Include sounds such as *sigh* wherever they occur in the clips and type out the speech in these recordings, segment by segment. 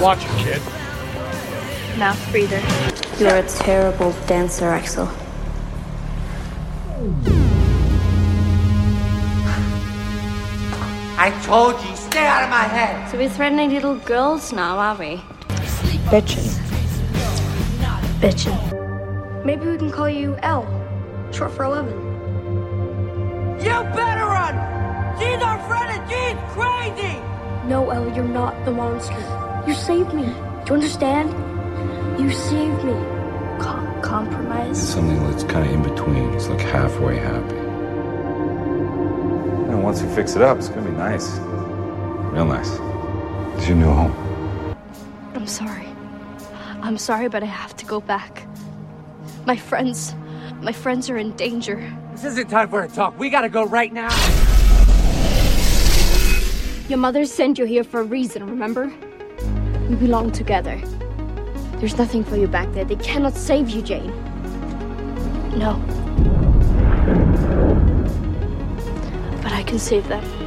Watch it, kid. Mouth breather. You're a terrible dancer, Axel. I told you, stay out of my head. So we're threatening little girls now, are we? Bitchin'. Bitchin'. Maybe we can call you L, short for 11. You better run! She's our friend and she's crazy! No, Elle, you're not the monster. You saved me. Do you understand? You saved me. Com- compromise. Something that's kind of in between. It's like halfway happy. And once we fix it up, it's gonna be nice. Real nice. It's your new home. I'm sorry. I'm sorry, but I have to go back. My friends, my friends are in danger. This isn't time for a talk. We gotta go right now. Your mother sent you here for a reason, remember? We belong together. There's nothing for you back there. They cannot save you, Jane. No. But I can save them.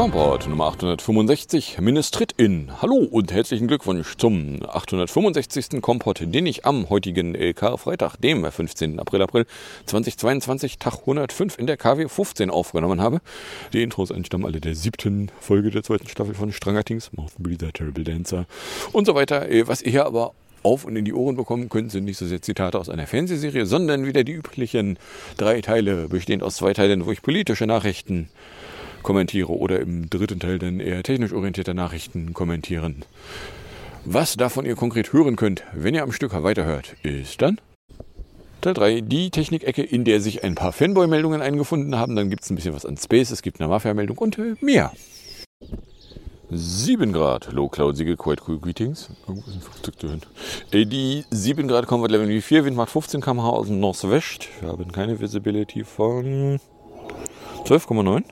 Komport Nummer 865, Ministrit in. Hallo und herzlichen Glückwunsch zum 865. Komport, den ich am heutigen Karfreitag, dem 15. April, April 2022, Tag 105 in der KW 15 aufgenommen habe. Die Intros entstammen alle der siebten Folge der zweiten Staffel von Stranger Things, Mouth Breather, Terrible Dancer und so weiter. Äh, Was ihr hier aber auf und in die Ohren bekommen könnt, sind nicht so sehr Zitate aus einer Fernsehserie, sondern wieder die üblichen drei Teile, bestehend aus zwei Teilen, wo ich politische Nachrichten kommentiere oder im dritten Teil dann eher technisch orientierte Nachrichten kommentieren. Was davon ihr konkret hören könnt, wenn ihr am Stück weiterhört, ist dann Teil 3, die Technikecke, in der sich ein paar Fanboy-Meldungen eingefunden haben. Dann gibt es ein bisschen was an Space, es gibt eine Mafia-Meldung und äh, mehr. 7 Grad, Low Cloud Siegel, Quite Cool Greetings. Irgendwo ein Flugzeug zu hören. Äh, Die 7 Grad Comfort Level 4, Wind macht 15 km/h aus dem Northwest. Wir haben keine Visibility von 12,9.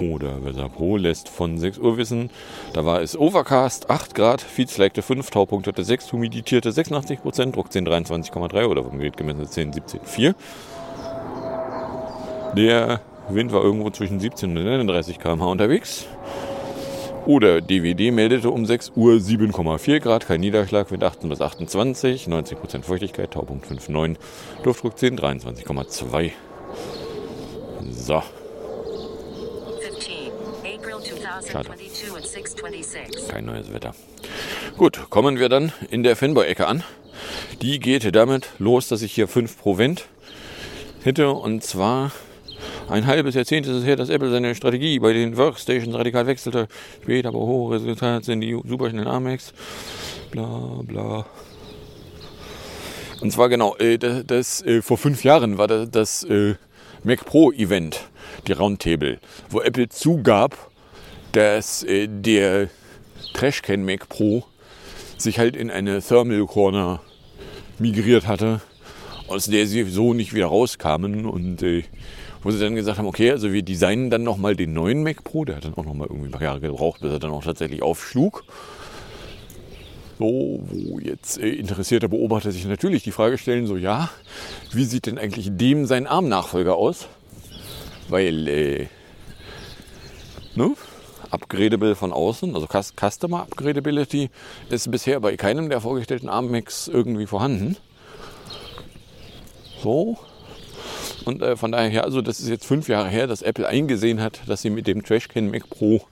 Oder Weather Pro lässt von 6 Uhr wissen, da war es Overcast, 8 Grad, Feedslagte 5, Taupunkt hatte 6, humiditierte 86 Prozent, Druck 10 23,3 oder vom Gerät gemessen 10 17,4. Der Wind war irgendwo zwischen 17 und 39 km/h unterwegs. Oder DWD meldete um 6 Uhr 7,4 Grad, kein Niederschlag, Wind 18 bis 28, 90% Feuchtigkeit, Taupunkt 5,9, Luftdruck 10, 23,2. So. 15, April 2022 at 626. Kein neues Wetter. Gut, kommen wir dann in der Fanboy-Ecke an. Die geht damit los, dass ich hier 5 pro Vent hätte. Und zwar ein halbes Jahrzehnt ist es her, dass Apple seine Strategie bei den Workstations radikal wechselte. Später aber hohe Resultate sind die superschnellen Amex. Bla bla. Und zwar genau, äh, das, das äh, vor fünf Jahren war das, das äh, Mac Pro Event, die Roundtable, wo Apple zugab, dass äh, der Trashcan Mac Pro sich halt in eine Thermal Corner migriert hatte, aus der sie so nicht wieder rauskamen und äh, wo sie dann gesagt haben, okay, also wir designen dann nochmal den neuen Mac Pro, der hat dann auch nochmal irgendwie ein paar Jahre gebraucht, bis er dann auch tatsächlich aufschlug. So, wo jetzt äh, interessierte Beobachter sich natürlich die Frage stellen, so ja, wie sieht denn eigentlich dem sein ARM-Nachfolger aus? Weil, äh, ne? Upgradable von außen, also Cus- Customer Upgradability, ist bisher bei keinem der vorgestellten ARM-Macs irgendwie vorhanden. So. Und äh, von daher, also das ist jetzt fünf Jahre her, dass Apple eingesehen hat, dass sie mit dem Trashcan Mac Pro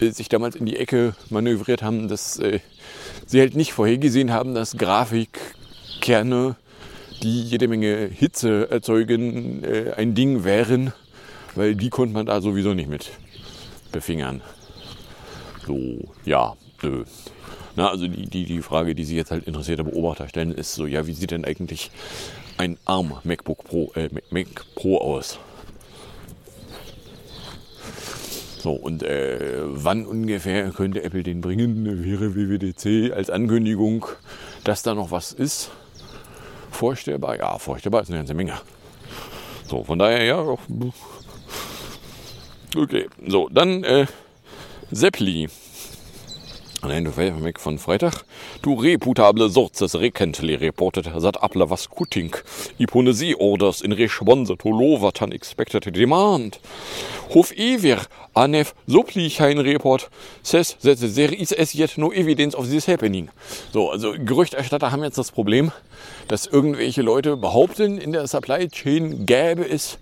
äh, sich damals in die Ecke manövriert haben, dass äh, sie halt nicht vorhergesehen haben, dass Grafikkerne, die jede Menge Hitze erzeugen, äh, ein Ding wären, weil die konnte man da sowieso nicht mit befingern. So, ja, nö. Na, also die, die, die Frage, die sich jetzt halt interessierte Beobachter stellen, ist so, ja, wie sieht denn eigentlich ein ARM MacBook Pro, äh, Mac- Pro aus? So, und äh, wann ungefähr könnte Apple den bringen? Wäre WWDC als Ankündigung, dass da noch was ist? Vorstellbar? Ja, vorstellbar ist eine ganze Menge. So, von daher, ja. Okay, so, dann äh, Seppli. Nein, du weg von Freitag. Du reputable sources recently reported that Apple was cutting Iponesi orders in response to lower than expected demand. Hof ever anef soplichein report says that there is as yet no evidence of this happening. So, also Gerüchterstatter haben jetzt das Problem, dass irgendwelche Leute behaupten, in der Supply Chain gäbe es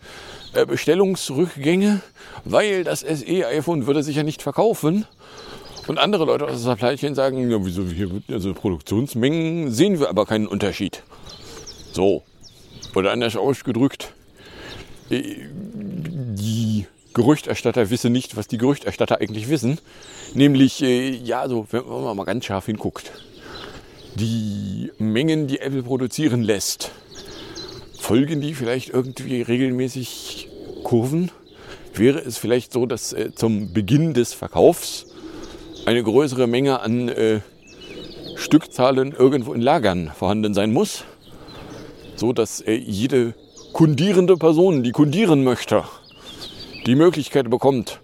Bestellungsrückgänge, weil das SE-iPhone würde sich ja nicht verkaufen. Und andere Leute aus der Supply sagen, ja, wieso hier also Produktionsmengen sehen wir aber keinen Unterschied. So. Oder anders ausgedrückt, äh, die Gerüchterstatter wissen nicht, was die Gerüchterstatter eigentlich wissen. Nämlich, äh, ja, so, wenn man mal ganz scharf hinguckt. Die Mengen, die Apple produzieren lässt, folgen die vielleicht irgendwie regelmäßig Kurven? Wäre es vielleicht so, dass äh, zum Beginn des Verkaufs eine größere Menge an äh, Stückzahlen irgendwo in Lagern vorhanden sein muss, so dass äh, jede kundierende Person, die kundieren möchte, die Möglichkeit bekommt,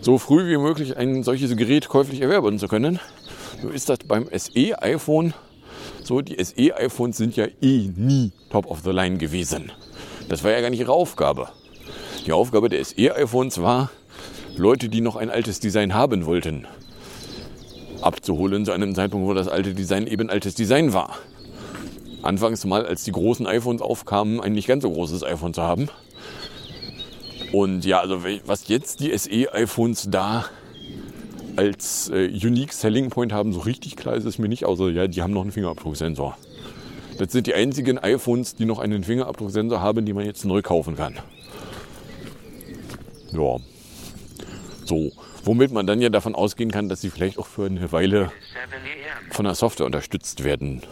so früh wie möglich ein solches Gerät käuflich erwerben zu können. So ist das beim SE-iPhone so. Die SE-iPhones sind ja eh nie top of the line gewesen. Das war ja gar nicht ihre Aufgabe. Die Aufgabe der SE-iPhones war, Leute, die noch ein altes Design haben wollten, abzuholen zu einem Zeitpunkt, wo das alte Design eben altes Design war. Anfangs mal, als die großen iPhones aufkamen, ein nicht ganz so großes iPhone zu haben. Und ja, also was jetzt die SE-iPhones da als äh, Unique Selling Point haben, so richtig klar ist es mir nicht, außer ja, die haben noch einen Fingerabdrucksensor. Das sind die einzigen iPhones, die noch einen Fingerabdrucksensor haben, die man jetzt neu kaufen kann. Ja. So womit man dann ja davon ausgehen kann, dass sie vielleicht auch für eine Weile von der Software unterstützt werden.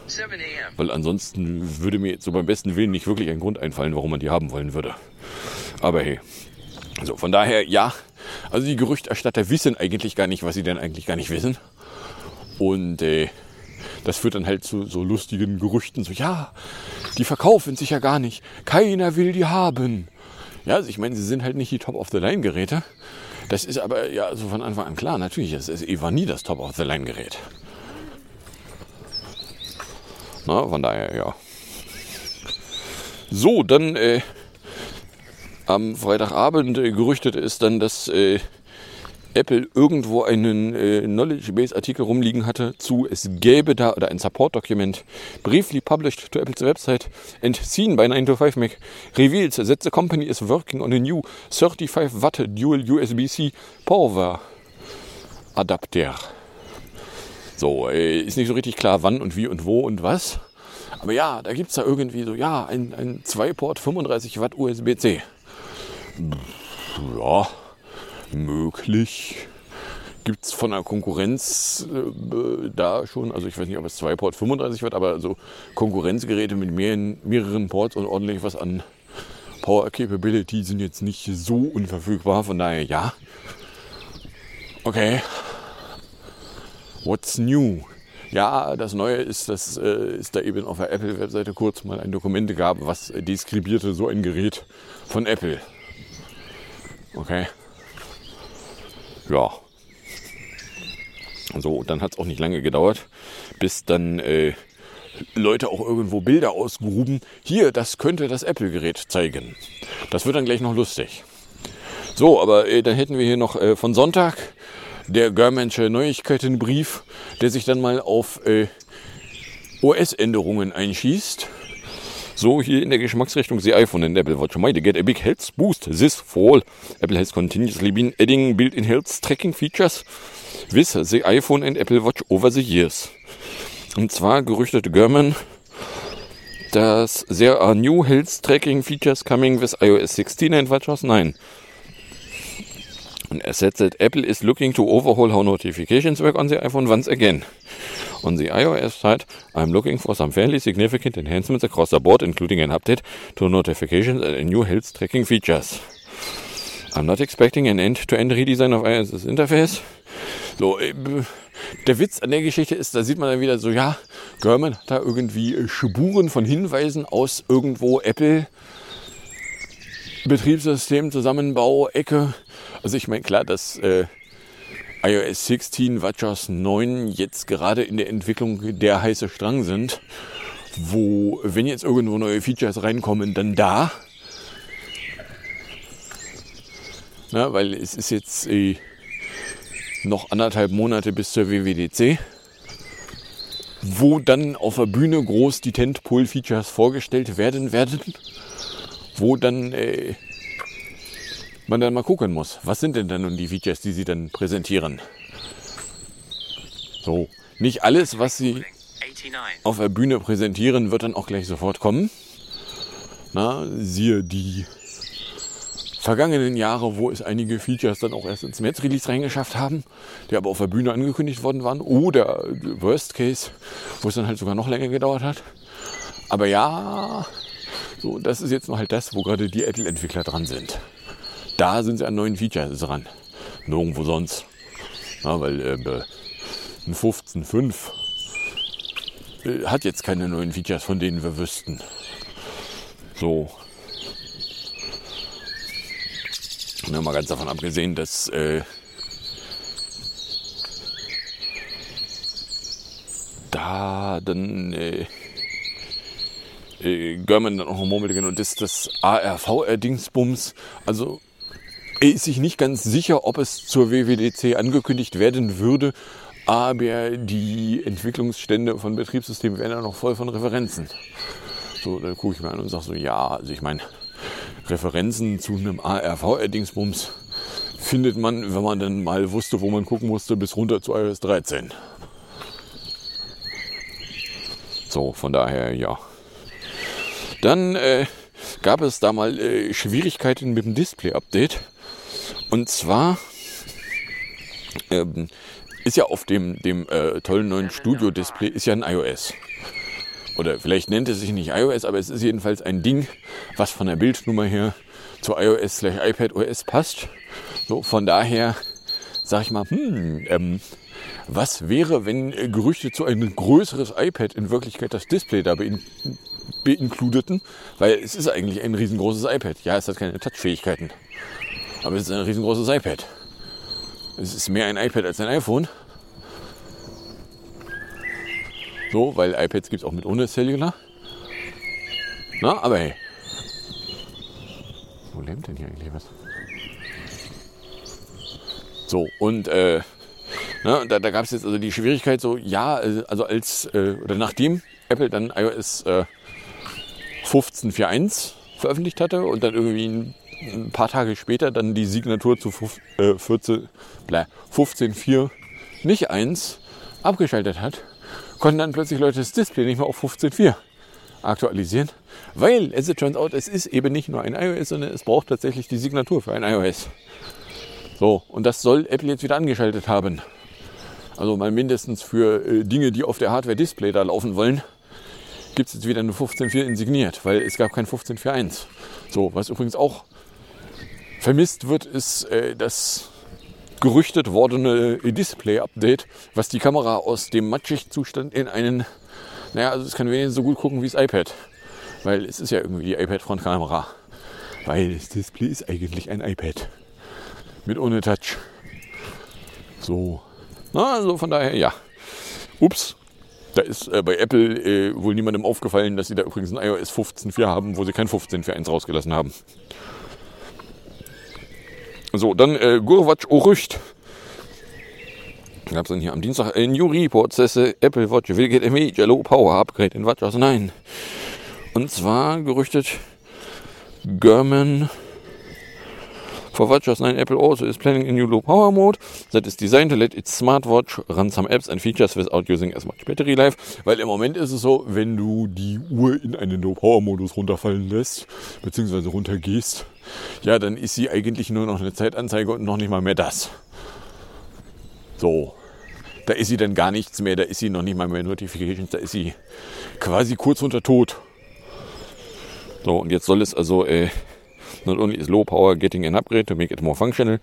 Weil ansonsten würde mir so beim besten Willen nicht wirklich ein Grund einfallen, warum man die haben wollen würde. Aber hey. Also von daher, ja, also die Gerüchterstatter wissen eigentlich gar nicht, was sie denn eigentlich gar nicht wissen. Und äh, das führt dann halt zu so lustigen Gerüchten, so ja, die verkaufen sich ja gar nicht. Keiner will die haben. Ja, also ich meine, sie sind halt nicht die Top-of-the-Line-Geräte. Das ist aber ja so von Anfang an klar. Natürlich, es ist war nie das Top-of-the-Line-Gerät. Na, von daher, ja. So, dann äh, am Freitagabend äh, gerüchtet ist dann, dass äh, Apple irgendwo einen äh, Knowledge Base Artikel rumliegen hatte zu, es gäbe da oder ein Support Document briefly published to Apple's website and seen by 9to5 Mac reveals that the company is working on a new 35 Watt dual USB-C Power Adapter. So, äh, ist nicht so richtig klar, wann und wie und wo und was. Aber ja, da gibt es da irgendwie so, ja, ein, ein 2-Port 35 Watt USB-C. Ja, möglich. Gibt es von der Konkurrenz äh, da schon, also ich weiß nicht, ob es 2 Port 35 wird, aber so Konkurrenzgeräte mit mehreren, mehreren Ports und ordentlich was an Power Capability sind jetzt nicht so unverfügbar, von daher ja. Okay. What's new? Ja, das Neue ist, dass äh, es da eben auf der Apple-Webseite kurz mal ein Dokument gab, was deskribierte so ein Gerät von Apple. Okay ja. So, dann hat es auch nicht lange gedauert, bis dann äh, Leute auch irgendwo Bilder ausgruben. Hier, das könnte das Apple-Gerät zeigen. Das wird dann gleich noch lustig. So, aber äh, dann hätten wir hier noch äh, von Sonntag der Germansche Neuigkeitenbrief, der sich dann mal auf äh, OS-Änderungen einschießt. So hier in der Geschmacksrichtung the iPhone and Apple Watch might get a big health boost this fall. Apple has continuously been adding built-in health tracking features with the iPhone and Apple Watch over the years. Und zwar gerüchtete German, dass there are new health tracking features coming with iOS 16 and WatchOS 9. And as said that Apple is looking to overhaul how notifications work on the iPhone once again. On the iOS side, I'm looking for some fairly significant enhancements across the board, including an update to notifications and new health tracking features. I'm not expecting an end-to-end redesign of iOS Interface. So, äh, der Witz an der Geschichte ist, da sieht man dann wieder so, ja, German hat da irgendwie äh, Spuren von Hinweisen aus irgendwo Apple Betriebssystem, Zusammenbau, Ecke. Also ich meine, klar, dass äh, iOS 16, WatchOS 9 jetzt gerade in der Entwicklung der heiße Strang sind, wo, wenn jetzt irgendwo neue Features reinkommen, dann da. Na, weil es ist jetzt äh, noch anderthalb Monate bis zur WWDC, wo dann auf der Bühne groß die Tentpole-Features vorgestellt werden werden, wo dann äh, man dann mal gucken muss, was sind denn dann nun die Features, die sie dann präsentieren. So, nicht alles, was sie auf der Bühne präsentieren, wird dann auch gleich sofort kommen. Na, siehe die vergangenen Jahre, wo es einige Features dann auch erst ins März-Release reingeschafft haben, die aber auf der Bühne angekündigt worden waren. Oder Worst Case, wo es dann halt sogar noch länger gedauert hat. Aber ja, so, das ist jetzt noch halt das, wo gerade die Apple-Entwickler dran sind. Da sind sie an neuen Features dran. Nirgendwo sonst. Ja, weil äh, ein 15.5 äh, hat jetzt keine neuen Features, von denen wir wüssten. So. Ja, mal ganz davon abgesehen, dass äh, da dann äh, äh, German dann auch noch murmelte und das das ARV-Dingsbums. Also er ist sich nicht ganz sicher, ob es zur WWDC angekündigt werden würde, aber die Entwicklungsstände von Betriebssystemen wären ja noch voll von Referenzen. So, da gucke ich mir an und sage so, ja, also ich meine, Referenzen zu einem ARV-Dingsbums findet man, wenn man dann mal wusste, wo man gucken musste, bis runter zu iOS 13. So, von daher, ja. Dann äh, gab es da mal äh, Schwierigkeiten mit dem Display-Update. Und zwar ähm, ist ja auf dem, dem äh, tollen neuen Studio-Display ist ja ein iOS. Oder vielleicht nennt es sich nicht iOS, aber es ist jedenfalls ein Ding, was von der Bildnummer her zu iOS slash iPad OS passt. So, von daher sag ich mal, hm, ähm, was wäre, wenn äh, Gerüchte zu einem größeres iPad in Wirklichkeit das Display da bein beinkludeten? Weil es ist eigentlich ein riesengroßes iPad. Ja, es hat keine Touchfähigkeiten. Aber es ist ein riesengroßes iPad. Es ist mehr ein iPad als ein iPhone. So, weil iPads gibt es auch mit ohne Cellular. Na, aber hey. Wo lähmt denn hier eigentlich was? So, und äh, na, da, da gab es jetzt also die Schwierigkeit so, ja, äh, also als, äh, oder nachdem Apple dann iOS äh, 15.4.1 veröffentlicht hatte und dann irgendwie ein, ein, paar Tage später dann die Signatur zu 15.4 nicht 1 abgeschaltet hat, konnten dann plötzlich Leute das Display nicht mehr auf 15.4 aktualisieren, weil, as it turns out, es ist eben nicht nur ein iOS, sondern es braucht tatsächlich die Signatur für ein iOS. So, und das soll Apple jetzt wieder angeschaltet haben. Also mal mindestens für äh, Dinge, die auf der Hardware-Display da laufen wollen, gibt es jetzt wieder eine 15.4 insigniert, weil es gab kein 15.4.1. So, was übrigens auch vermisst wird, ist äh, das gerüchtet wordene Display-Update, was die Kamera aus dem Matschig-Zustand in einen, naja, also es kann wenigstens so gut gucken wie das iPad. Weil es ist ja irgendwie die iPad-Frontkamera. Weil das Display ist eigentlich ein iPad. Mit ohne Touch. So. Na, also von daher, ja. Ups. Da ist äh, bei Apple äh, wohl niemandem aufgefallen, dass sie da übrigens ein iOS 15.4 haben, wo sie kein 15.4.1 rausgelassen haben. So, dann äh, Gurwatch Orücht. Gab es dann hier am Dienstag New Report, says Apple Watch will get major low power upgrade in WatchOS 9. Und zwar gerüchtet German For WatchOS 9, Apple also is planning a new low power mode that is designed to let its smartwatch run some apps and features without using as much battery life. Weil im Moment ist es so, wenn du die Uhr in einen Low Power Modus runterfallen lässt, beziehungsweise runtergehst, ja, dann ist sie eigentlich nur noch eine Zeitanzeige und noch nicht mal mehr das. So. Da ist sie dann gar nichts mehr, da ist sie noch nicht mal mehr Notifications, da ist sie quasi kurz unter Tod. So, und jetzt soll es also äh, Not only is low power getting an upgrade to make it more functional,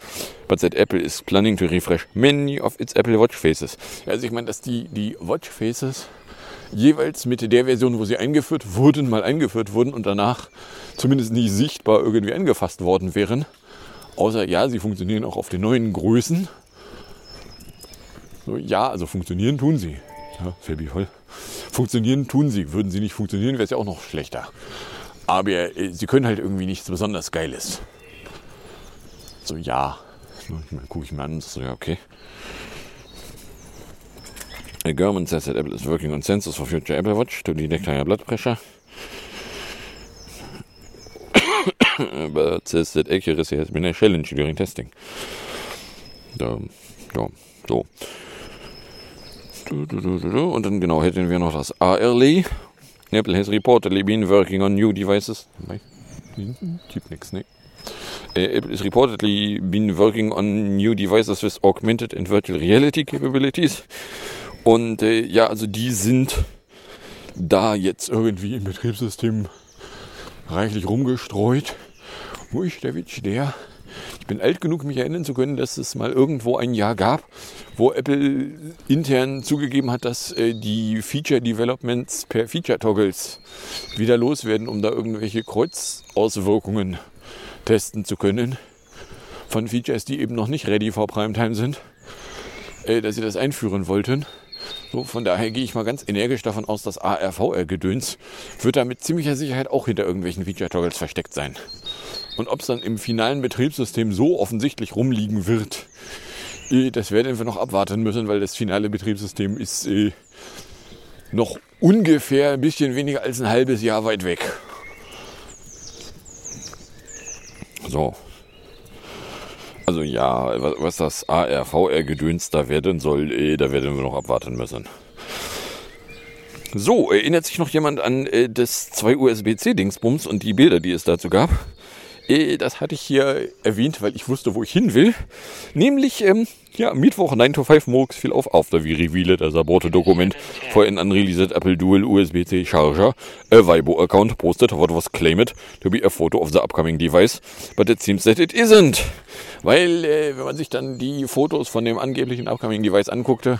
but that Apple is planning to refresh many of its Apple Watch Faces. Also ich meine, dass die, die Watch Faces jeweils mit der Version, wo sie eingeführt wurden, mal eingeführt wurden und danach zumindest nicht sichtbar irgendwie angefasst worden wären. Außer ja, sie funktionieren auch auf den neuen Größen. So, ja, also funktionieren tun sie. Ja, Fabi voll. Funktionieren tun sie. Würden sie nicht funktionieren, wäre es ja auch noch schlechter. Aber äh, sie können halt irgendwie nichts besonders Geiles. So, ja. Gucke ich mir an. So, ja, okay. A government says that Apple is working on sensors for future Apple Watch to detect higher blood pressure. *coughs* But says that accuracy has been a challenge during testing. Da, ja, so. Und dann genau hätten wir noch das ARLE. Apple has reportedly been working on new devices. Typ nix, ne? Apple is reportedly been working on new devices with augmented and virtual reality capabilities. Und äh, ja, also die sind da jetzt irgendwie im Betriebssystem reichlich rumgestreut. Ich, der Witsch, der. Ich bin alt genug, mich erinnern zu können, dass es mal irgendwo ein Jahr gab, wo Apple intern zugegeben hat, dass äh, die Feature Developments per Feature Toggles wieder loswerden, um da irgendwelche Kreuzauswirkungen testen zu können. Von Features, die eben noch nicht ready for Primetime sind, äh, dass sie das einführen wollten. So, von daher gehe ich mal ganz energisch davon aus, dass ARVR-Gedöns wird da mit ziemlicher Sicherheit auch hinter irgendwelchen Feature-Toggles versteckt sein. Und ob es dann im finalen Betriebssystem so offensichtlich rumliegen wird, äh, das werden wir noch abwarten müssen, weil das finale Betriebssystem ist äh, noch ungefähr ein bisschen weniger als ein halbes Jahr weit weg. So. Also ja, was das ARVR-Gedöns da werden soll, eh, da werden wir noch abwarten müssen. So, erinnert sich noch jemand an äh, das 2 USB-C-Dingsbums und die Bilder, die es dazu gab? Äh, das hatte ich hier erwähnt, weil ich wusste, wo ich hin will. Nämlich, ähm, ja, Mittwoch 9 to 5 Murks fiel auf after we revealed as a board document for an unreleased Apple Dual USB-C charger. A Vibo account posted what was claimed to be a photo of the upcoming device, but it seems that it isn't. Weil, äh, wenn man sich dann die Fotos von dem angeblichen upcoming Device anguckte,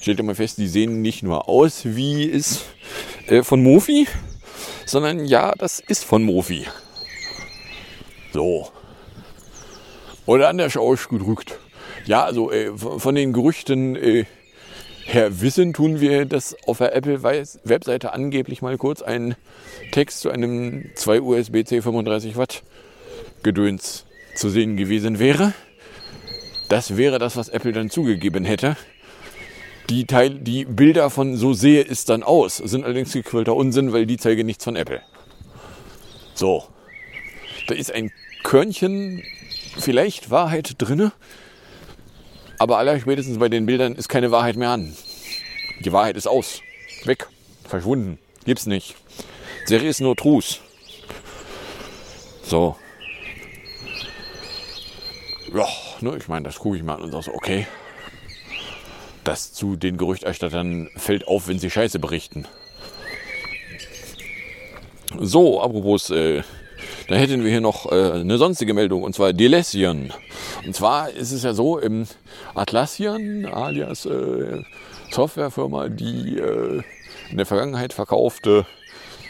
stellte man fest, die sehen nicht nur aus wie es äh, von Mofi, sondern ja, das ist von Mofi. So. Oder anders ausgedrückt. Ja, also äh, von den Gerüchten äh, her wissen, tun wir, dass auf der Apple-Webseite angeblich mal kurz ein Text zu einem 2 USB-C 35 Watt Gedöns zu sehen gewesen wäre. Das wäre das, was Apple dann zugegeben hätte. Die, Teil, die Bilder von so sehe es dann aus sind allerdings gequillter Unsinn, weil die zeigen nichts von Apple. So. Da ist ein Körnchen vielleicht Wahrheit drinne, aber aller spätestens bei den Bildern ist keine Wahrheit mehr an. Die Wahrheit ist aus, weg, verschwunden, gibt's nicht. Serie ist nur Trus. So. Ja, ne, ich meine, das gucke ich mal an und sage so, okay. Das zu den Gerüchterstattern fällt auf, wenn sie Scheiße berichten. So, apropos äh, da hätten wir hier noch äh, eine sonstige Meldung, und zwar Delesian. Und zwar ist es ja so, im Atlassian, alias äh, Softwarefirma, die äh, in der Vergangenheit verkaufte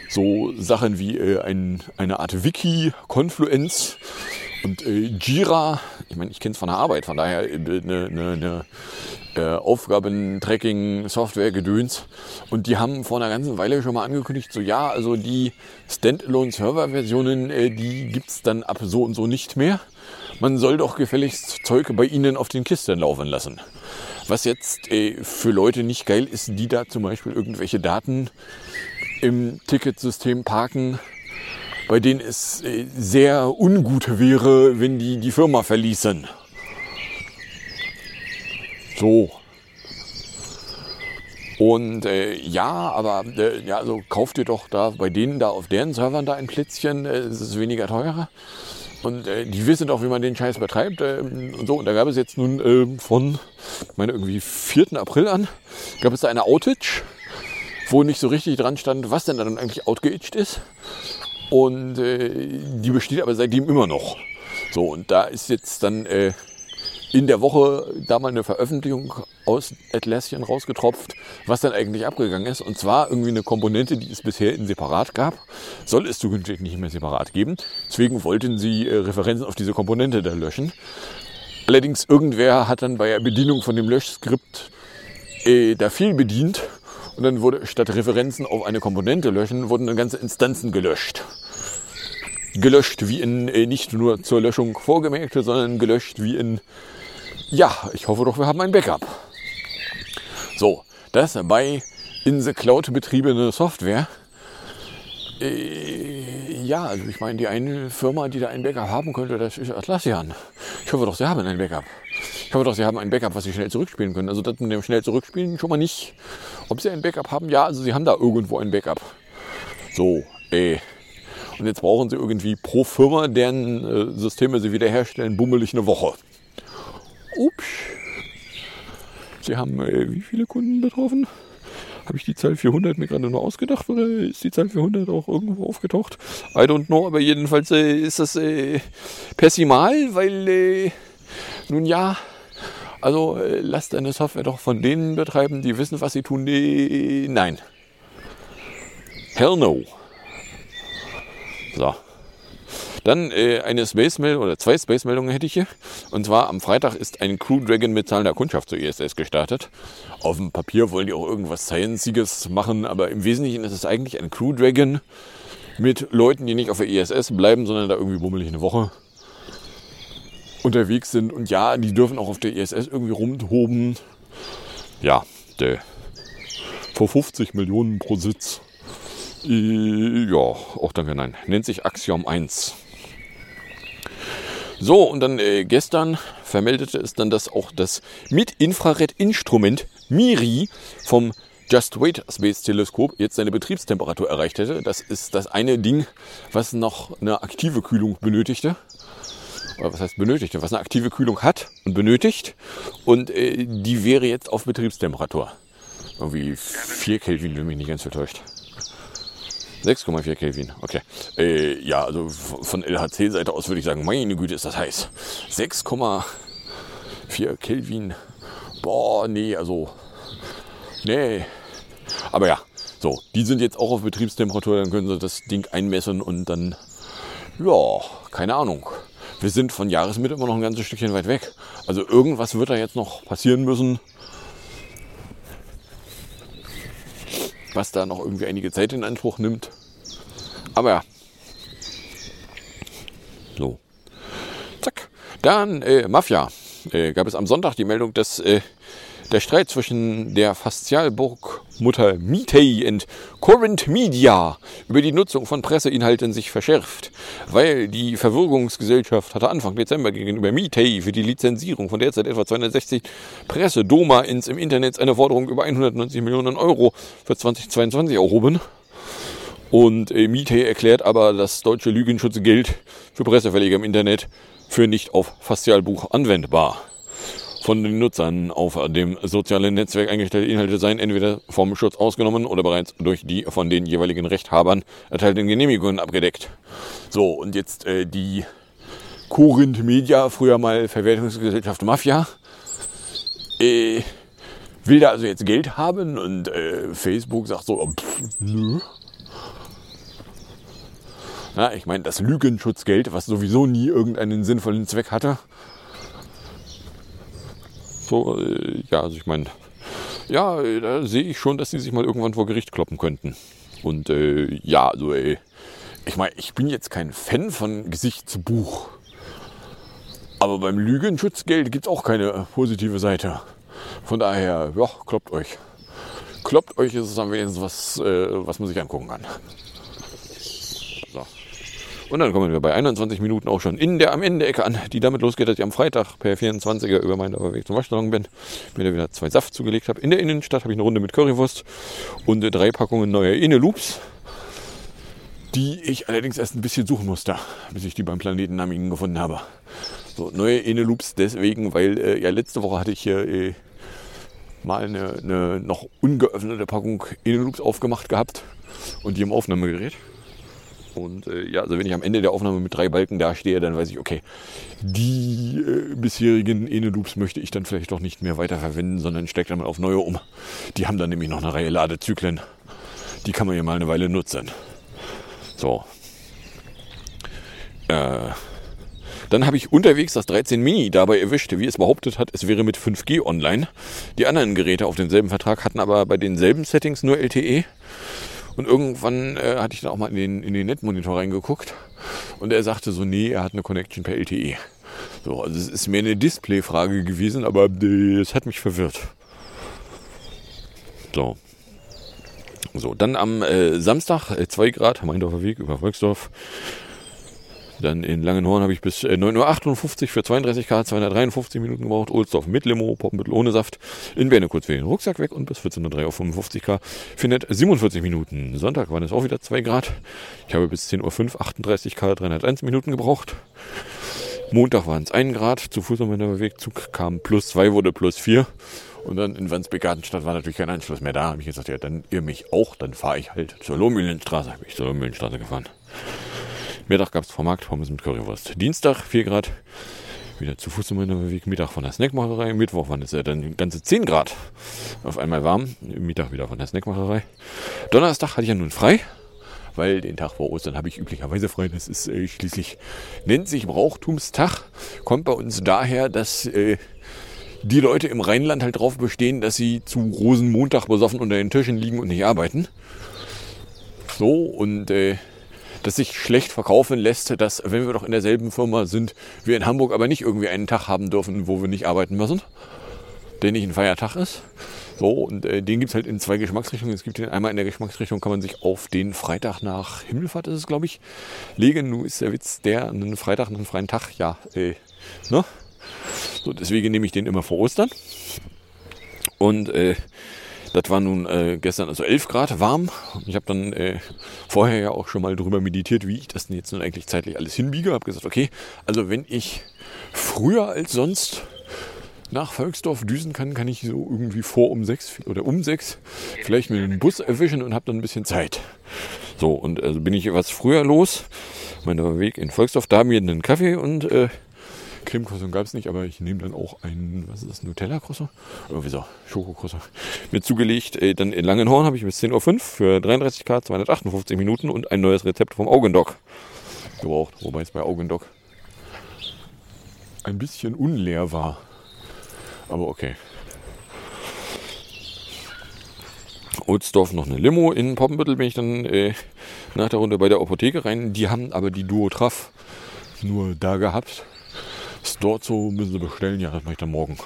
so Sachen wie äh, ein, eine Art Wiki, Confluence und äh, Jira. Ich meine, ich kenne es von der Arbeit, von daher eine, eine, eine äh, Aufgabentracking-Software gedöns. Und die haben vor einer ganzen Weile schon mal angekündigt, so ja, also die Standalone-Server-Versionen, äh, die gibt's dann ab so und so nicht mehr. Man soll doch gefälligst Zeug bei ihnen auf den Kisten laufen lassen. Was jetzt äh, für Leute nicht geil ist, die da zum Beispiel irgendwelche Daten im Ticketsystem parken, bei denen es äh, sehr ungut wäre, wenn die die Firma verließen. So. Und äh, ja, aber äh, ja, also kauft ihr doch da bei denen da auf deren Servern da ein Plätzchen, äh, es ist weniger teurer. Und äh, die wissen doch, wie man den Scheiß betreibt. Äh, und so, und da gab es jetzt nun äh, von, meine irgendwie 4. April an, gab es da eine Outage, wo nicht so richtig dran stand, was denn dann eigentlich outgeaged ist. Und äh, die besteht aber seitdem immer noch. So, und da ist jetzt dann äh, in der Woche da mal eine Veröffentlichung aus Atlassian rausgetropft, was dann eigentlich abgegangen ist. Und zwar irgendwie eine Komponente, die es bisher in separat gab, soll es zukünftig nicht mehr separat geben. Deswegen wollten sie äh, Referenzen auf diese Komponente da löschen. Allerdings irgendwer hat dann bei der Bedienung von dem Löschskript äh, da viel bedient und dann wurde statt Referenzen auf eine Komponente löschen, wurden dann ganze Instanzen gelöscht. Gelöscht wie in äh, nicht nur zur Löschung vorgemerkte, sondern gelöscht wie in, ja, ich hoffe doch, wir haben ein Backup. So, das bei in the Cloud betriebene Software. Äh, ja, also ich meine, die eine Firma, die da ein Backup haben könnte, das ist Atlassian. Ich hoffe doch, sie haben ein Backup. Ich hoffe doch, sie haben ein Backup, was sie schnell zurückspielen können. Also das mit dem schnell zurückspielen schon mal nicht. Ob sie ein Backup haben? Ja, also sie haben da irgendwo ein Backup. So, äh. Und jetzt brauchen sie irgendwie pro Firma, deren äh, Systeme sie wiederherstellen, bummelig eine Woche. Ups. Sie haben äh, wie viele Kunden betroffen? Habe ich die Zahl 400 mir gerade nur ausgedacht oder ist die Zahl 400 auch irgendwo aufgetaucht? I don't know, aber jedenfalls äh, ist das äh, pessimal, weil, äh, nun ja, also äh, lass deine Software doch von denen betreiben, die wissen, was sie tun. Nee, nein. Hell no. So. Dann äh, eine Space-Meldung oder zwei Space-Meldungen hätte ich hier. Und zwar am Freitag ist ein Crew Dragon mit zahlender Kundschaft zur ISS gestartet. Auf dem Papier wollen die auch irgendwas Science-iges machen, aber im Wesentlichen ist es eigentlich ein Crew Dragon mit Leuten, die nicht auf der ISS bleiben, sondern da irgendwie bummelig eine Woche unterwegs sind. Und ja, die dürfen auch auf der ISS irgendwie rumtoben. Ja, der vor 50 Millionen pro Sitz. Ja, auch danke, nein. Nennt sich Axiom 1. So, und dann äh, gestern vermeldete es dann, dass auch das Mit-Infrared-Instrument MIRI vom Just Wait Space Teleskop jetzt seine Betriebstemperatur erreicht hätte. Das ist das eine Ding, was noch eine aktive Kühlung benötigte. Oder was heißt benötigte? Was eine aktive Kühlung hat und benötigt. Und äh, die wäre jetzt auf Betriebstemperatur. Irgendwie 4 Kelvin, wenn mich nicht ganz vertäuscht. 6,4 Kelvin, okay. Äh, ja, also von LHC-Seite aus würde ich sagen, meine Güte, ist das heiß. 6,4 Kelvin. Boah, nee, also. Nee. Aber ja, so, die sind jetzt auch auf Betriebstemperatur, dann können sie das Ding einmessen und dann, ja, keine Ahnung. Wir sind von Jahresmitte immer noch ein ganzes Stückchen weit weg. Also irgendwas wird da jetzt noch passieren müssen. Was da noch irgendwie einige Zeit in Anspruch nimmt. Aber ja. So. Zack. Dann äh, Mafia. Äh, gab es am Sonntag die Meldung, dass äh, der Streit zwischen der Faszialburgmutter Mitei und Current Media über die Nutzung von Presseinhalten sich verschärft, weil die Verwirrungsgesellschaft hatte Anfang Dezember gegenüber Mitei für die Lizenzierung von derzeit etwa 260 Pressedoma ins im Internet eine Forderung über 190 Millionen Euro für 2022 erhoben. Und äh, Mitei erklärt aber, das deutsche Lügenschutz gilt für Presseverleger im Internet für nicht auf Faszialbuch anwendbar von den Nutzern auf dem sozialen Netzwerk eingestellte Inhalte seien entweder vom Schutz ausgenommen oder bereits durch die von den jeweiligen Rechthabern erteilten Genehmigungen abgedeckt. So, und jetzt äh, die Corinth Media, früher mal Verwertungsgesellschaft Mafia, äh, will da also jetzt Geld haben und äh, Facebook sagt so, oh, pff, nö. Na, ich meine, das Lügenschutzgeld, was sowieso nie irgendeinen sinnvollen Zweck hatte, so, äh, ja, also ich meine, ja, äh, da sehe ich schon, dass sie sich mal irgendwann vor Gericht kloppen könnten. Und äh, ja, also ey, ich meine, ich bin jetzt kein Fan von Gesicht zu Buch. Aber beim Lügenschutzgeld gibt es auch keine positive Seite. Von daher, ja, kloppt euch. Kloppt euch ist es am wenigsten was, äh, was man sich angucken kann. Und dann kommen wir bei 21 Minuten auch schon in der am Ende Ecke an, die damit losgeht, dass ich am Freitag per 24er über meinen Weg zum Waschsalon bin, mir da wieder zwei Saft zugelegt habe. In der Innenstadt habe ich eine Runde mit Currywurst und drei Packungen neuer Inneloops, die ich allerdings erst ein bisschen suchen musste, bis ich die beim Planeten Namingen gefunden habe. So, neue Inneloops deswegen, weil äh, ja letzte Woche hatte ich hier äh, mal eine, eine noch ungeöffnete Packung Inneloops aufgemacht gehabt und die im Aufnahmegerät. Und äh, ja, also wenn ich am Ende der Aufnahme mit drei Balken dastehe, dann weiß ich, okay, die äh, bisherigen Ene-Loops möchte ich dann vielleicht doch nicht mehr weiterverwenden, sondern stecke dann mal auf neue um. Die haben dann nämlich noch eine Reihe Ladezyklen. Die kann man ja mal eine Weile nutzen. So. Äh, dann habe ich unterwegs das 13 Mini dabei erwischt, wie es behauptet hat, es wäre mit 5G online. Die anderen Geräte auf demselben Vertrag hatten aber bei denselben Settings nur LTE. Und irgendwann äh, hatte ich dann auch mal in den, in den Netmonitor reingeguckt und er sagte so, nee, er hat eine Connection per LTE. So, also es ist mehr eine Displayfrage gewesen, aber es hat mich verwirrt. So. So, dann am äh, Samstag, äh, 2 Grad, Meindorfer Weg über Volksdorf. Dann in Langenhorn habe ich bis äh, 9.58 Uhr für 32 Grad 253 Minuten gebraucht. Ohlsdorf mit Limo, Poppenbüttel ohne Saft. In Berne kurz den Rucksack weg und bis 14.03 Uhr auf 55 K findet 47 Minuten. Sonntag waren es auch wieder 2 Grad. Ich habe bis 10.05 Uhr 38 K 301 Minuten gebraucht. Montag waren es 1 Grad. Zu Fuß auf meiner Wegzug kam plus 2, wurde plus 4. Und dann in Wandsbek-Gartenstadt war natürlich kein Anschluss mehr da. Habe ich gesagt, ja, dann ihr mich auch, dann fahre ich halt zur Lohmühlenstraße. Habe ich zur Lohmühlenstraße gefahren. Mittag gab es vom Markt Pommes mit Currywurst. Dienstag 4 Grad. Wieder zu Fuß meiner Weg. Mittag von der Snackmacherei. Mittwoch waren es ja dann ganze 10 Grad. Auf einmal warm. Mittag wieder von der Snackmacherei. Donnerstag hatte ich ja nun frei. Weil den Tag vor Ostern habe ich üblicherweise frei. Das ist äh, schließlich, nennt sich Brauchtumstag. Kommt bei uns daher, dass äh, die Leute im Rheinland halt drauf bestehen, dass sie zu Rosenmontag besoffen unter den Tischen liegen und nicht arbeiten. So, und äh, das sich schlecht verkaufen lässt, dass, wenn wir doch in derselben Firma sind, wir in Hamburg aber nicht irgendwie einen Tag haben dürfen, wo wir nicht arbeiten müssen, der nicht ein Feiertag ist. So, und äh, den gibt es halt in zwei Geschmacksrichtungen. Es gibt den einmal in der Geschmacksrichtung, kann man sich auf den Freitag nach Himmelfahrt, ist es glaube ich, legen. Nun ist der Witz, der einen Freitag, einen freien Tag, ja, äh, ne? So, deswegen nehme ich den immer vor Ostern. Und äh, das war nun äh, gestern also 11 Grad warm. Ich habe dann äh, vorher ja auch schon mal drüber meditiert, wie ich das denn jetzt nun eigentlich zeitlich alles hinbiege. Habe gesagt, okay, also wenn ich früher als sonst nach Volksdorf düsen kann, kann ich so irgendwie vor um sechs oder um sechs vielleicht mit dem Bus erwischen und habe dann ein bisschen Zeit. So, und also bin ich etwas früher los. Mein Weg in Volksdorf, da mir einen Kaffee und äh, Creme-Croissant gab es nicht, aber ich nehme dann auch ein, was ist das, Nutella-Croissant? Oder wieso, Schoko-Croissant. Mir zugelegt, äh, dann in Langenhorn habe ich bis 10.05 Uhr für 33 K 258 Minuten und ein neues Rezept vom Augendock gebraucht. Wobei es bei Augendock ein bisschen unleer war. Aber okay. Ohlsdorf noch eine Limo. In Poppenbüttel bin ich dann äh, nach der Runde bei der Apotheke rein. Die haben aber die Duotraf nur da gehabt. Dort so, müssen sie bestellen. Ja, das mache ich dann morgen.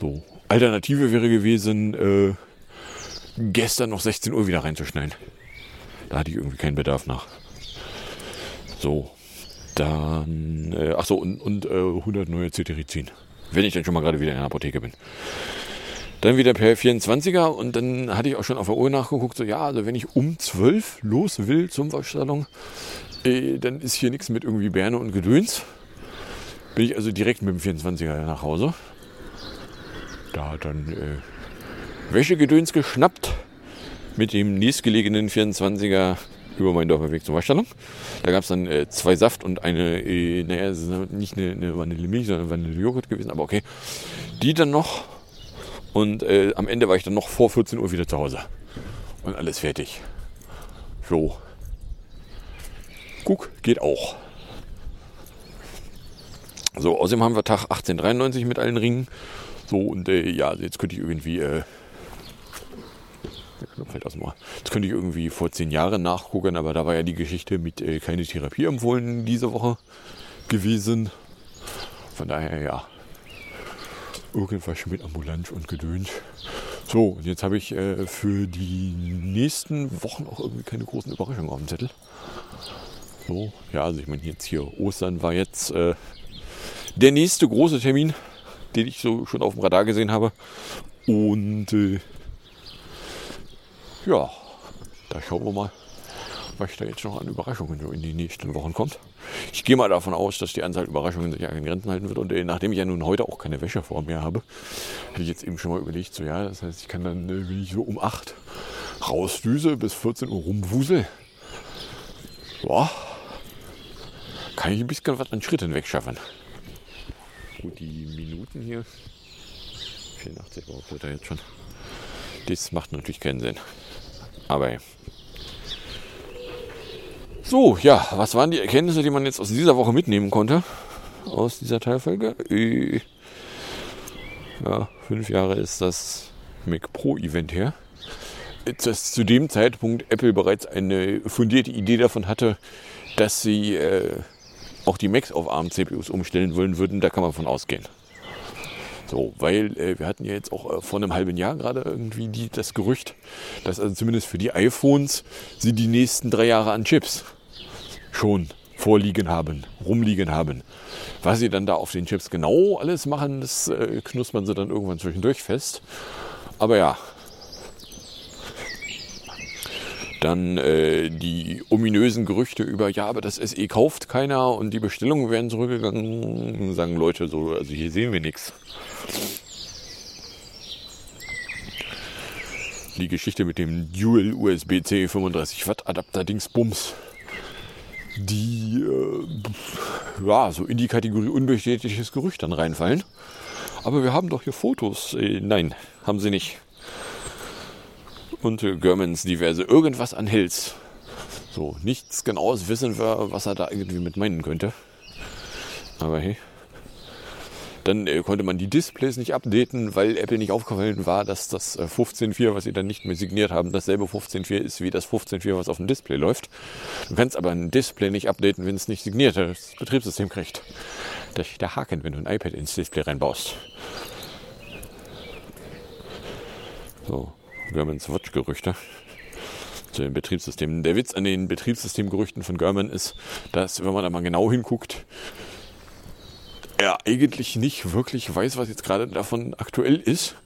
So. Alternative wäre gewesen, äh, gestern noch 16 Uhr wieder reinzuschneiden. Da hatte ich irgendwie keinen Bedarf nach. So. Dann, äh, ach so, und, und äh, 100 neue Cetirizin. Wenn ich dann schon mal gerade wieder in der Apotheke bin. Dann wieder per 24er und dann hatte ich auch schon auf der Uhr nachgeguckt, so ja, also wenn ich um 12 los will zum Waschsalon, äh, dann ist hier nichts mit irgendwie Berne und Gedöns. Bin ich also direkt mit dem 24er nach Hause. Da hat dann äh, Wäschegedöns geschnappt mit dem nächstgelegenen 24er über meinen Dorferweg zum Waschsalon. Da gab es dann äh, zwei Saft und eine, äh, naja, es ist nicht eine, eine Vanillemilch, sondern Vanillejoghurt gewesen, aber okay. Die dann noch und äh, am Ende war ich dann noch vor 14 Uhr wieder zu Hause. Und alles fertig. So. Guck, geht auch. So, außerdem haben wir Tag 1893 mit allen Ringen. So, und äh, ja, also jetzt könnte ich irgendwie, äh, fällt dem Ohr. Jetzt könnte ich irgendwie vor zehn Jahren nachgucken, aber da war ja die Geschichte mit äh, keine Therapie empfohlen diese Woche gewesen. Von daher, ja, irgendwas mit Ambulanz und Gedöns. So, und jetzt habe ich äh, für die nächsten Wochen auch irgendwie keine großen Überraschungen auf dem Zettel. So, ja, also ich meine, jetzt hier Ostern war jetzt äh, der nächste große Termin, den ich so schon auf dem Radar gesehen habe. Und äh, ja, da schauen wir mal, was da jetzt noch an Überraschungen so in die nächsten Wochen kommt. Ich gehe mal davon aus, dass die Anzahl Überraschungen sich an Grenzen halten wird. Und äh, nachdem ich ja nun heute auch keine Wäsche vor mir habe, hatte ich jetzt eben schon mal überlegt, so ja, das heißt, ich kann dann, äh, wenn ich so um 8 rausdüse bis 14 Uhr rumwusel, Boah. Kann ich ein bisschen was an Schritten wegschaffen. Gut, die Minuten hier. 84 braucht wird er jetzt schon. Das macht natürlich keinen Sinn. Aber. So, ja, was waren die Erkenntnisse, die man jetzt aus dieser Woche mitnehmen konnte? Aus dieser Teilfolge? Äh, ja, fünf Jahre ist das Mac Pro Event her. Dass zu dem Zeitpunkt Apple bereits eine fundierte Idee davon hatte, dass sie äh, auch die Macs auf ARM-CPUs umstellen wollen würden, da kann man von ausgehen. So, weil äh, wir hatten ja jetzt auch äh, vor einem halben Jahr gerade irgendwie die, das Gerücht, dass also zumindest für die iPhones sie die nächsten drei Jahre an Chips schon vorliegen haben, rumliegen haben. Was sie dann da auf den Chips genau alles machen, das äh, knuspern sie dann irgendwann zwischendurch fest. Aber ja. Dann äh, die ominösen Gerüchte über, ja, aber das SE kauft keiner und die Bestellungen werden zurückgegangen. Sagen Leute so, also hier sehen wir nichts. Die Geschichte mit dem Dual USB-C 35 Watt Adapter Dingsbums die äh, ja, so in die Kategorie unbestätigtes Gerücht dann reinfallen. Aber wir haben doch hier Fotos. Äh, nein, haben sie nicht. Äh, Germans diverse irgendwas an Hills. So, nichts genaues wissen wir, was er da irgendwie mit meinen könnte. Aber hey. Dann äh, konnte man die Displays nicht updaten, weil Apple nicht aufgefallen war, dass das äh, 15.4, was sie dann nicht mehr signiert haben, dasselbe 15.4 ist wie das 15.4, was auf dem Display läuft. Du kannst aber ein Display nicht updaten, wenn es nicht signiertes Betriebssystem kriegt. Das ist der Haken, wenn du ein iPad ins Display reinbaust. So, Germans Watch-Gerüchte zu den Betriebssystemen. Der Witz an den Betriebssystemgerüchten von German ist, dass, wenn man da mal genau hinguckt, er eigentlich nicht wirklich weiß, was jetzt gerade davon aktuell ist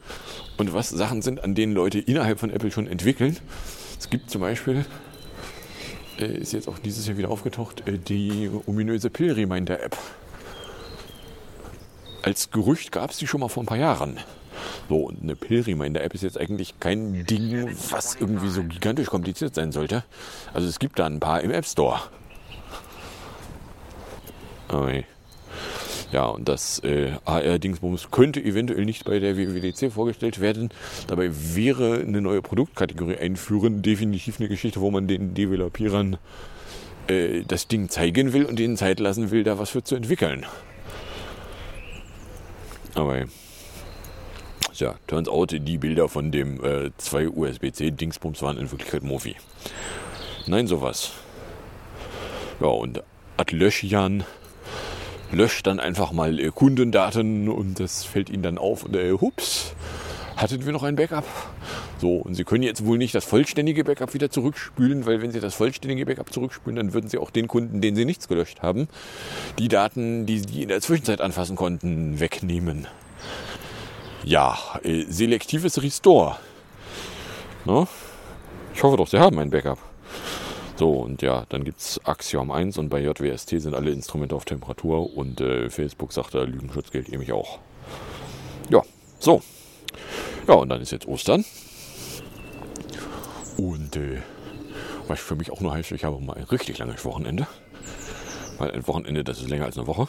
und was Sachen sind, an denen Leute innerhalb von Apple schon entwickeln. Es gibt zum Beispiel, äh, ist jetzt auch dieses Jahr wieder aufgetaucht, äh, die ominöse Pill-Reminder-App. Als Gerücht gab es die schon mal vor ein paar Jahren. So, und eine Pill-Reminder-App ist jetzt eigentlich kein Ding, was irgendwie so gigantisch kompliziert sein sollte. Also es gibt da ein paar im App Store. Okay. Ja, und das äh, AR-Dingsbums könnte eventuell nicht bei der WWDC vorgestellt werden. Dabei wäre eine neue Produktkategorie einführen definitiv eine Geschichte, wo man den Developierern äh, das Ding zeigen will und denen Zeit lassen will, da was für zu entwickeln. Aber ja, turns out, die Bilder von dem äh, zwei USB-C-Dingsbums waren in Wirklichkeit Mofi. Nein, sowas. Ja, und Atlöschian löscht dann einfach mal äh, Kundendaten und das fällt ihnen dann auf und äh, hups, hatten wir noch ein Backup. So, und Sie können jetzt wohl nicht das vollständige Backup wieder zurückspülen, weil wenn Sie das vollständige Backup zurückspülen, dann würden Sie auch den Kunden, den Sie nichts gelöscht haben, die Daten, die Sie in der Zwischenzeit anfassen konnten, wegnehmen. Ja, äh, selektives Restore. No? Ich hoffe doch, Sie haben ein Backup. So, und ja, dann gibt es Axiom 1 und bei JWST sind alle Instrumente auf Temperatur und äh, Facebook sagt da, Lügenschutz gilt nämlich auch. Ja, so. Ja, und dann ist jetzt Ostern. Und äh, was für mich auch nur heißt, ich habe mal ein richtig langes Wochenende. Weil ein Wochenende, das ist länger als eine Woche.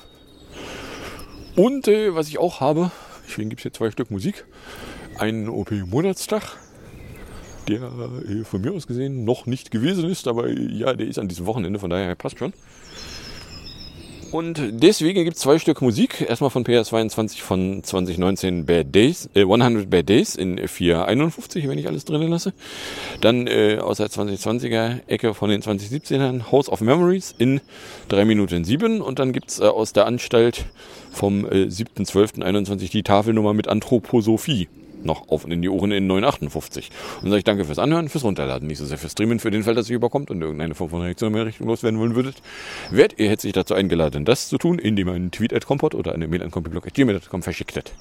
Und äh, was ich auch habe, deswegen gibt es hier zwei Stück Musik. Einen OP-Monatstag der äh, von mir aus gesehen noch nicht gewesen ist, aber ja, der ist an diesem Wochenende, von daher passt schon. Und deswegen gibt es zwei Stück Musik. Erstmal von PS22 von 2019 Bad Days, äh, 100 Bad Days in 451, wenn ich alles drin lasse. Dann äh, aus der 2020er Ecke von den 2017ern House of Memories in 3 Minuten 7. Und dann gibt's äh, aus der Anstalt vom äh, 7.12.21 die Tafelnummer mit Anthroposophie noch auf in die Ohren in 958. Und sage ich danke fürs Anhören, fürs Runterladen, nicht so sehr fürs Streamen, für den Fall, dass ihr überkommt und irgendeine Form von Reaktion in Richtung loswerden wollen würdet. Werdet ihr herzlich dazu eingeladen, das zu tun, indem ihr einen Tweet at Kompott oder eine Mail an kompotblog.gmail.com verschickt.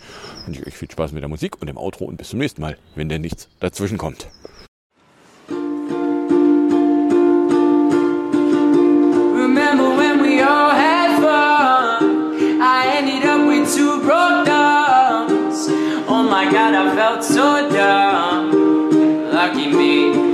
Und ich euch viel Spaß mit der Musik und dem Outro und bis zum nächsten Mal, wenn denn nichts dazwischen kommt. Remember when we all had fun? I ended up with two broke thumbs. My god, I felt so dumb. Lucky me.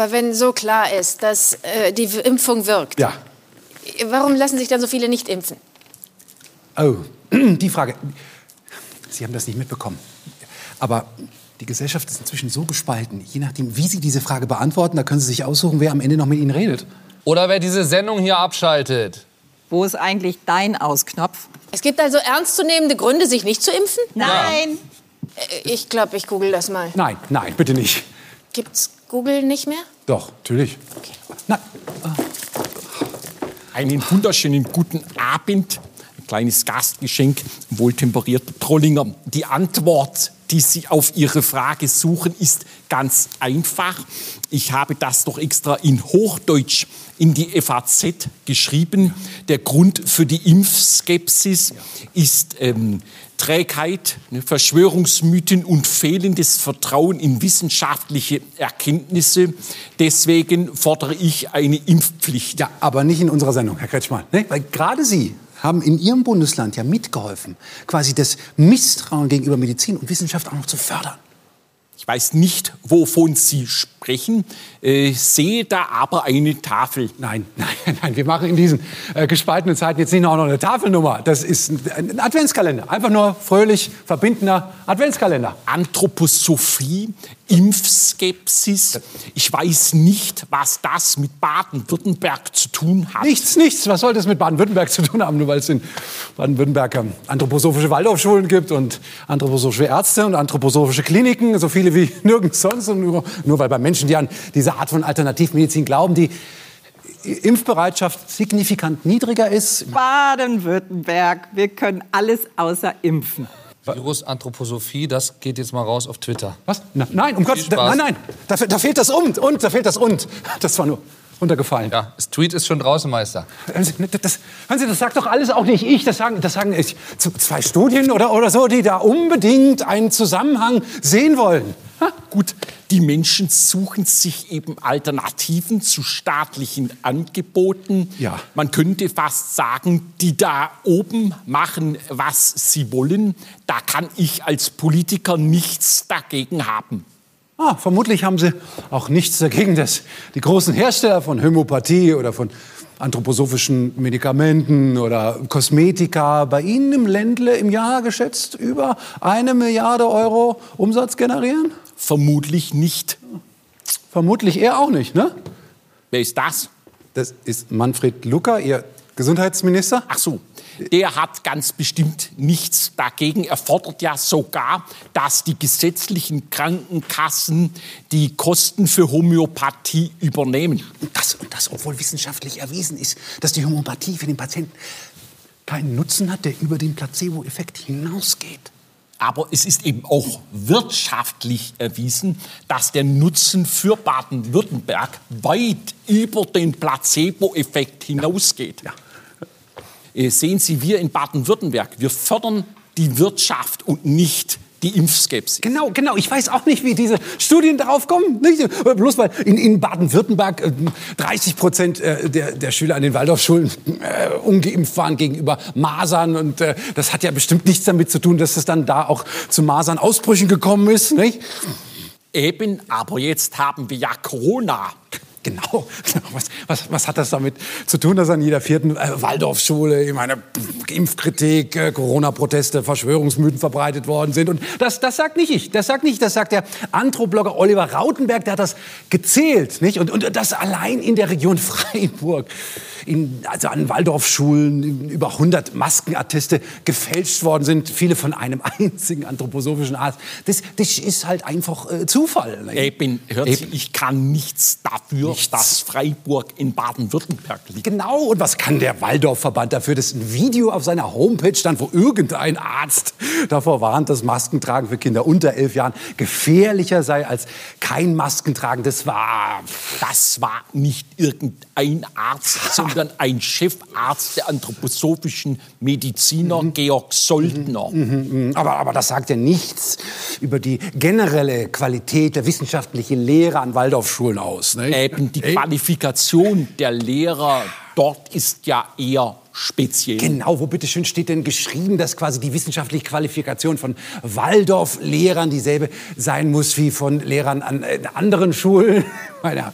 Aber wenn so klar ist, dass äh, die Impfung wirkt, Ja. warum lassen sich dann so viele nicht impfen? Oh, *clears throat* die Frage. Sie haben das nicht mitbekommen. Aber die Gesellschaft ist inzwischen so gespalten. Je nachdem, wie Sie diese Frage beantworten, da können Sie sich aussuchen, wer am Ende noch mit Ihnen redet. Oder wer diese Sendung hier abschaltet. Wo ist eigentlich dein Ausknopf? Es gibt also ernstzunehmende Gründe, sich nicht zu impfen? Nein. Äh, Ich glaube, ich google das mal. Nein, nein, bitte nicht. Gibt's Google nicht mehr? Doch, natürlich. Einen wunderschönen guten Abend. Ein kleines Gastgeschenk, wohltemperierter Trollinger. Die Antwort, die Sie auf Ihre Frage suchen, ist ganz einfach. Ich habe das doch extra in Hochdeutsch in die FAZ geschrieben. Der Grund für die Impfskepsis ist ähm, Trägheit, ne, Verschwörungsmythen und fehlendes Vertrauen in wissenschaftliche Erkenntnisse. Deswegen fordere ich eine Impfpflicht. Ja, aber nicht in unserer Sendung, Herr Kretschmann. Ne? Weil gerade Sie haben in Ihrem Bundesland ja mitgeholfen, quasi das Misstrauen gegenüber Medizin und Wissenschaft auch noch zu fördern. Ich weiß nicht, wovon Sie sprechen. Sprechen, äh, sehe da aber eine Tafel. *laughs* Nein, nein, nein, wir machen in diesen äh, gespaltenen Zeiten jetzt nicht noch eine Tafelnummer. Das ist ein, ein Adventskalender. Einfach nur fröhlich verbindender Adventskalender. Anthroposophie, Impfskepsis. Ich weiß nicht, was das mit Baden-Württemberg zu tun hat. Nichts, nichts. Was soll das mit Baden-Württemberg zu tun haben, nur weil es in Baden-Württemberg ähm, anthroposophische Waldorfschulen gibt und anthroposophische Ärzte und anthroposophische Kliniken, so viele wie *laughs* nirgends sonst. Und nur, nur weil bei Menschen, die an diese Art von Alternativmedizin glauben, die Impfbereitschaft signifikant niedriger ist. Baden-Württemberg, wir können alles außer impfen. Virus Anthroposophie, das geht jetzt mal raus auf Twitter. Was? Na, nein, um Gottes Willen, nein, nein, da, da fehlt das und, und, da fehlt das und. Das war nur runtergefallen. Ja, das Tweet ist schon draußen, Meister. Hören Sie, das, das, hören Sie, das sagt doch alles auch nicht ich. Das sagen, das sagen ich, zwei Studien oder, oder so, die da unbedingt einen Zusammenhang sehen wollen. *laughs* Gut, die Menschen suchen sich eben Alternativen zu staatlichen Angeboten. Ja. Man könnte fast sagen, die da oben machen, was sie wollen. Da kann ich als Politiker nichts dagegen haben. Ah, vermutlich haben Sie auch nichts dagegen, dass die großen Hersteller von Homöopathie oder von anthroposophischen Medikamenten oder Kosmetika bei Ihnen im Ländle im Jahr geschätzt über eine Milliarde Euro Umsatz generieren? Vermutlich nicht. Vermutlich er auch nicht, ne? Wer ist das? Das ist Manfred Lucker, Ihr Gesundheitsminister. Ach so, der hat ganz bestimmt nichts dagegen. Er fordert ja sogar, dass die gesetzlichen Krankenkassen die Kosten für Homöopathie übernehmen. Und das, und das, obwohl wissenschaftlich erwiesen ist, dass die Homöopathie für den Patienten keinen Nutzen hat, der über den Placebo-Effekt hinausgeht. Aber es ist eben auch wirtschaftlich erwiesen, dass der Nutzen für Baden-Württemberg weit über den Placebo-Effekt hinausgeht. Äh, Sehen Sie, wir in Baden-Württemberg, wir fördern die Wirtschaft und nicht die Impfskepsis. Genau, genau. Ich weiß auch nicht, wie diese Studien darauf kommen. Nicht? Äh, Bloß weil in, in Baden-Württemberg äh, 30 Prozent äh, der, der Schüler an den Waldorfschulen äh, ungeimpft waren gegenüber Masern. Und äh, das hat ja bestimmt nichts damit zu tun, dass es dann da auch zu Masernausbrüchen gekommen ist. Nicht? Eben, aber jetzt haben wir ja Corona. Genau. *laughs* Was, was, was hat das damit zu tun, dass an jeder vierten äh, Waldorfschule, ich meine, Impfkritik, äh, Corona-Proteste, Verschwörungsmythen verbreitet worden sind? Und das, das sagt nicht ich, das sagt nicht, ich, das sagt der Anthroblogger Oliver Rautenberg, der hat das gezählt, nicht? Und, und das allein in der Region *laughs* Freiburg. In, also an Waldorfschulen über 100 Maskenatteste gefälscht worden sind, viele von einem *laughs* einzigen anthroposophischen Arzt. Das, das ist halt einfach äh, Zufall. Eben, hören Sie, ich kann nichts dafür, dass Freiburg in Baden-Württemberg liegt. Genau, und was kann der Waldorfverband dafür, dass ein Video auf seiner Homepage stand, wo irgendein Arzt davor warnt, dass Maskentragen für Kinder unter elf Jahren gefährlicher sei als kein Maskentragen. Das war... Das war nicht irgendein Arzt, sondern ein Chefarzt der anthroposophischen Mediziner, Georg Soldner. Mhm, aber, aber das sagt ja nichts über die generelle Qualität der wissenschaftlichen Lehre an Waldorfschulen aus. Ne? Eben die Qualifikation der Lehrer dort ist ja eher speziell. Genau, wo bitteschön steht denn geschrieben, dass quasi die wissenschaftliche Qualifikation von Waldorf-Lehrern dieselbe sein muss wie von Lehrern an äh, anderen Schulen? *laughs* Meine,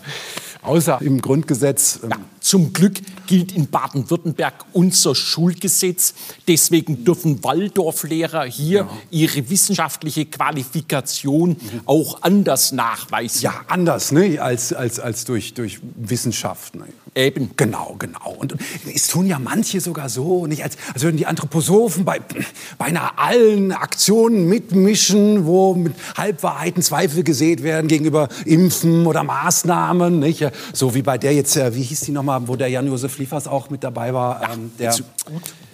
außer im Grundgesetz. ähm, Ja, zum Glück gilt in Baden-Württemberg unser Schulgesetz. Deswegen dürfen Waldorflehrer hier ihre wissenschaftliche Qualifikation auch anders nachweisen. Ja, anders ne? als, als, als durch, durch Wissenschaft. Ne? Eben. Genau, genau. Und, und es tun ja manche sogar so, nicht als, als würden die Anthroposophen bei beinahe allen Aktionen mitmischen, wo mit Halbwahrheiten Zweifel gesät werden gegenüber Impfen oder Maßnahmen. Nicht? So wie bei der jetzt, äh, wie hieß die nochmal, wo der Jan-Josef Liefers auch mit dabei war. ähm, der, Also,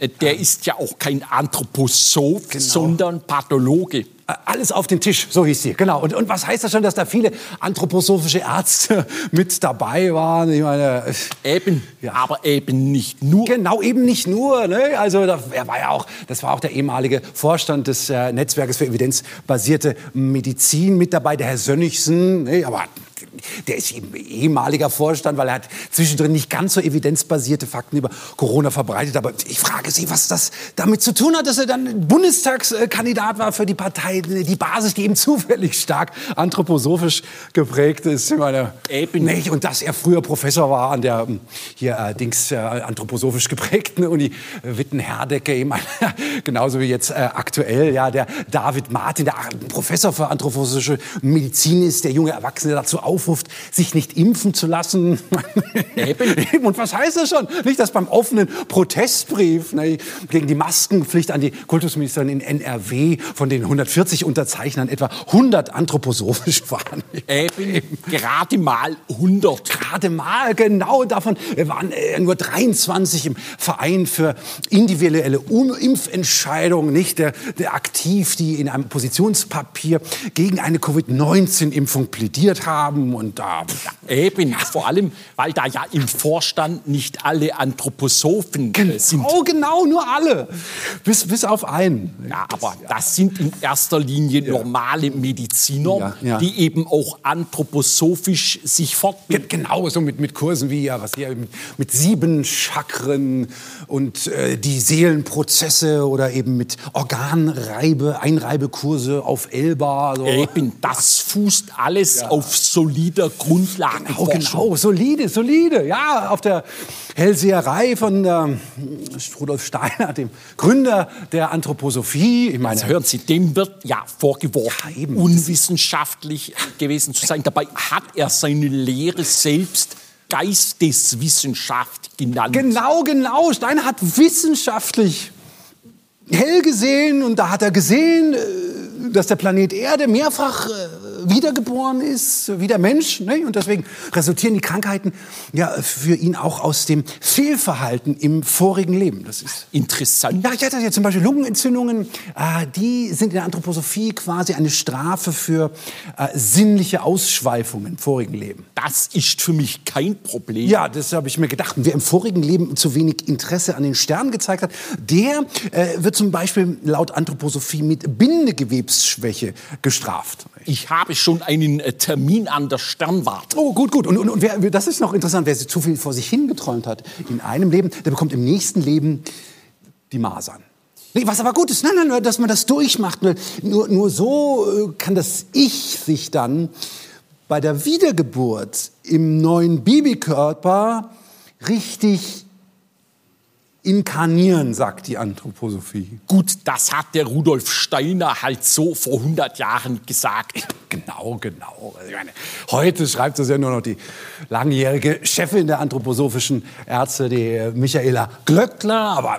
äh, Der ist ja auch kein Anthroposoph, Genau. sondern Pathologe. Äh, Alles auf den Tisch, so hieß sie, genau. Und, und was heißt das schon, dass da viele anthroposophische Ärzte *laughs* mit dabei waren? Ich meine, äh, Eben, aber eben nicht nur. Genau, eben nicht nur. Ne? Also da, er war ja auch, das war auch der ehemalige Vorstand des äh, Netzwerkes für evidenzbasierte Medizin mit dabei, der Herr Sönnigsen. Ne? Aber der ist eben ehemaliger Vorstand, weil er hat zwischendrin nicht ganz so evidenzbasierte Fakten über Corona verbreitet. Aber ich frage Sie, was das damit zu tun hat, dass er dann Bundestagskandidat war für die Partei, die Basis, die eben zufällig stark anthroposophisch geprägt ist. Ich meine, nicht? Und dass er früher Professor war an der ähm, hier äh, Dings äh, anthroposophisch geprägten Uni Witten-Herdecke, *laughs* genauso wie jetzt äh, aktuell ja der David Martin, der Professor für anthroposophische Medizin ist, der junge Erwachsene dazu aufruft, sich nicht impfen zu lassen. *laughs* Eben. Und was heißt das schon? Nicht, dass beim offenen Protestbrief ne, gegen die Maskenpflicht an die Kultusministerin in NRW von den 140 Unterzeichnern etwa 100 anthroposophisch waren. Eben, gerade mal 100. Gerade mal, genau. Davon waren äh, nur 23 im Verein für individuelle Impfentscheidungen, nicht der, der aktiv, die in einem Positionspapier gegen eine Covid-19-Impfung plädiert haben. Und da, Eben, vor allem, weil da ja im Vorstand nicht alle Anthroposophen äh, sind. oh genau, nur alle. Bis, bis auf einen. Ja, aber das sind in erster Linie normale Mediziner, Ja, ja. die eben auch anthroposophisch sich fortbilden. Ge- Genau, so mit, mit Kursen wie ja, was hier, mit, mit sieben Chakren und äh, die Seelenprozesse oder eben mit Organreibe, Einreibekurse auf Elba. So. Eben, das fußt alles auf solider Grundlage. Genau, genau, solide, solide. Ja, auf der Hellseherei von ähm, Rudolf Steiner, dem Gründer der Anthroposophie. Ich meine, Also hören Sie, dem wird ja vorgeworfen, unwissenschaftlich gewesen zu sein. Dabei hat er seine Lehre selbst Geisteswissenschaft genannt. Genau, genau. Steiner hat wissenschaftlich hell gesehen und da hat er gesehen, äh, dass der Planet Erde mehrfach äh, wiedergeboren ist, wie der Mensch. Ne? Und deswegen resultieren die Krankheiten ja für ihn auch aus dem Fehlverhalten im vorigen Leben. Das ist interessant. Ja, ich hatte ja zum Beispiel Lungenentzündungen. Äh, die sind in der Anthroposophie quasi eine Strafe für äh, sinnliche Ausschweifungen im vorigen Leben. Das ist für mich kein Problem. Ja, das habe ich mir gedacht. Und wer im vorigen Leben zu wenig Interesse an den Sternen gezeigt hat, der äh, wird zum Beispiel laut Anthroposophie mit Bindegewebsschwäche gestraft. Ich habe schon einen äh, Termin an der Sternwarte. Oh, gut, gut. Und, und, und wer, das ist noch interessant, wer zu viel vor sich hingeträumt hat in einem Leben, der bekommt im nächsten Leben die Masern. Nee, was aber gut ist, nein, nein, dass man das durchmacht. Nur, nur, nur so äh, kann das Ich sich dann bei der Wiedergeburt im neuen Babykörper richtig inkarnieren, sagt die Anthroposophie. Gut, das hat der Rudolf Steiner halt so vor 100 Jahren gesagt. Genau, genau. Also meine, heute schreibt das ja nur noch die langjährige Chefin der anthroposophischen Ärzte, die Michaela Glöckler. Aber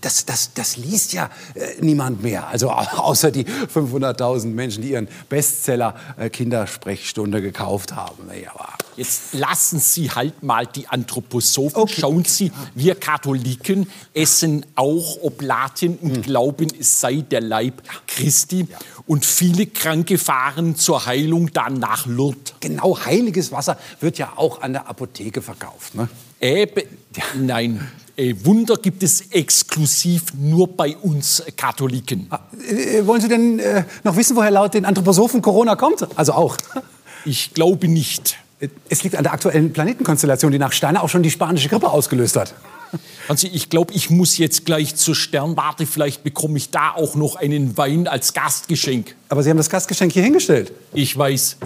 das, das, das liest ja äh, niemand mehr. Also au- *laughs* außer die 500.000 Menschen, die ihren Bestseller äh, Kindersprechstunde gekauft haben. Nee, aber Jetzt lassen Sie halt mal die Anthroposophen. Schauen Sie, wir Katholiken essen auch Oblaten und glauben, es sei der Leib Christi. Und viele Kranke fahren zur Heilung dann nach Lourdes. Genau, heiliges Wasser wird ja auch an der Apotheke verkauft. Ne? Eben, nein, äh, Wunder gibt es exklusiv nur bei uns Katholiken. Äh, wollen Sie denn äh, noch wissen, woher laut den Anthroposophen Corona kommt? Also auch. Ich glaube nicht. Es liegt an der aktuellen Planetenkonstellation, die nach Steiner auch schon die spanische Grippe ausgelöst hat. Also ich glaube, ich muss jetzt gleich zur Sternwarte. Vielleicht bekomme ich da auch noch einen Wein als Gastgeschenk. Aber Sie haben das Gastgeschenk hier hingestellt. Ich weiß.